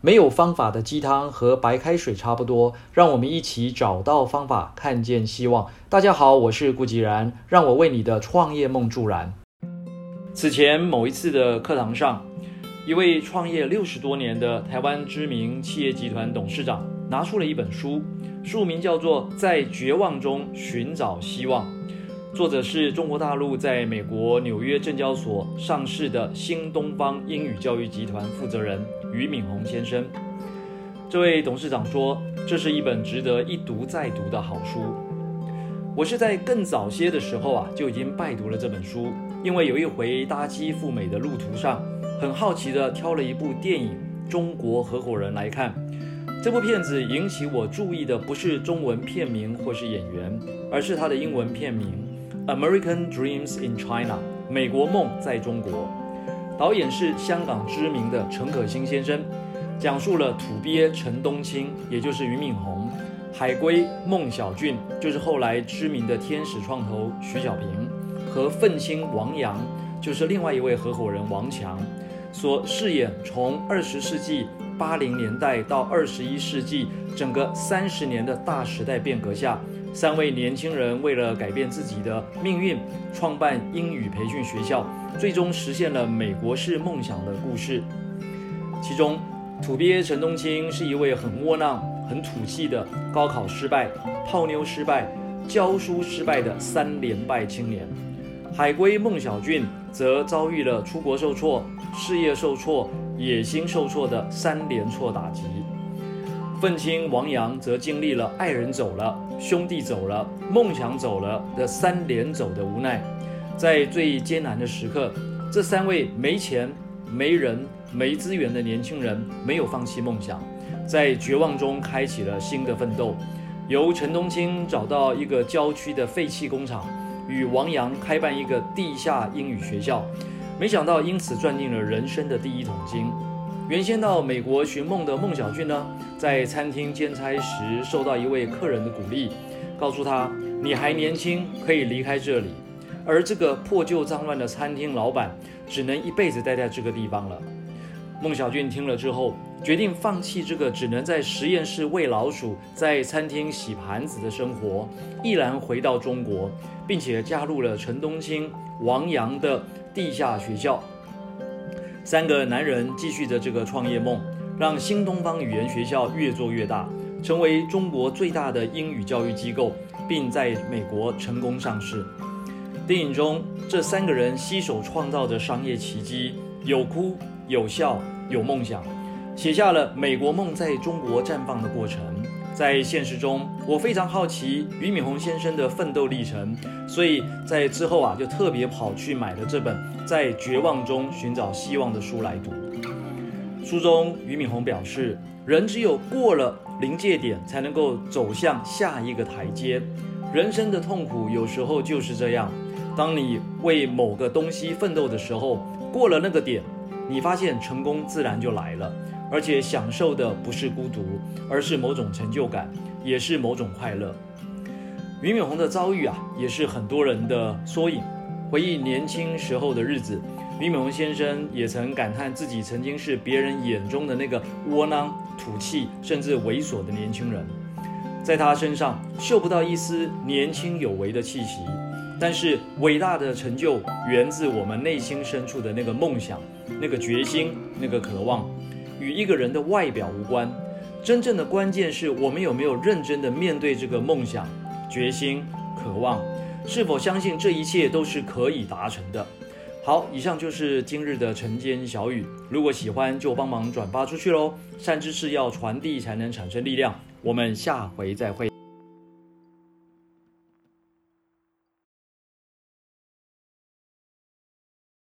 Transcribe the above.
没有方法的鸡汤和白开水差不多，让我们一起找到方法，看见希望。大家好，我是顾吉然，让我为你的创业梦助燃。此前某一次的课堂上，一位创业六十多年的台湾知名企业集团董事长拿出了一本书，书名叫做《在绝望中寻找希望》，作者是中国大陆在美国纽约证交所上市的新东方英语教育集团负责人。俞敏洪先生，这位董事长说：“这是一本值得一读再读的好书。”我是在更早些的时候啊，就已经拜读了这本书，因为有一回搭机赴美的路途上，很好奇的挑了一部电影《中国合伙人》来看。这部片子引起我注意的不是中文片名或是演员，而是它的英文片名《American Dreams in China》（美国梦在中国）。导演是香港知名的陈可辛先生，讲述了土鳖陈冬青，也就是俞敏洪；海归孟小俊，就是后来知名的天使创投徐小平；和愤青王阳，就是另外一位合伙人王强，所饰演从二十世纪八零年代到二十一世纪整个三十年的大时代变革下。三位年轻人为了改变自己的命运，创办英语培训学校，最终实现了美国式梦想的故事。其中，土鳖陈冬青是一位很窝囊、很土气的高考失败、泡妞失败、教书失败的三连败青年；海归孟小俊则遭遇了出国受挫、事业受挫、野心受挫的三连挫打击。愤青王阳则经历了爱人走了、兄弟走了、梦想走了的三连走的无奈，在最艰难的时刻，这三位没钱、没人、没资源的年轻人没有放弃梦想，在绝望中开启了新的奋斗。由陈冬青找到一个郊区的废弃工厂，与王阳开办一个地下英语学校，没想到因此赚进了人生的第一桶金。原先到美国寻梦的孟小俊呢，在餐厅兼差时受到一位客人的鼓励，告诉他：“你还年轻，可以离开这里。”而这个破旧脏乱的餐厅老板只能一辈子待在这个地方了。孟小俊听了之后，决定放弃这个只能在实验室喂老鼠、在餐厅洗盘子的生活，毅然回到中国，并且加入了陈冬青、王阳的地下学校。三个男人继续着这个创业梦，让新东方语言学校越做越大，成为中国最大的英语教育机构，并在美国成功上市。电影中，这三个人携手创造着商业奇迹，有哭有笑有梦想，写下了美国梦在中国绽放的过程。在现实中，我非常好奇俞敏洪先生的奋斗历程，所以在之后啊，就特别跑去买了这本《在绝望中寻找希望》的书来读。书中，俞敏洪表示，人只有过了临界点，才能够走向下一个台阶。人生的痛苦有时候就是这样，当你为某个东西奋斗的时候，过了那个点，你发现成功自然就来了。而且享受的不是孤独，而是某种成就感，也是某种快乐。俞敏洪的遭遇啊，也是很多人的缩影。回忆年轻时候的日子，俞敏洪先生也曾感叹自己曾经是别人眼中的那个窝囊、土气，甚至猥琐的年轻人。在他身上嗅不到一丝年轻有为的气息，但是伟大的成就源自我们内心深处的那个梦想、那个决心、那个渴望。与一个人的外表无关，真正的关键是我们有没有认真的面对这个梦想、决心、渴望，是否相信这一切都是可以达成的。好，以上就是今日的晨间小语，如果喜欢就帮忙转发出去喽。善知识要传递才能产生力量，我们下回再会。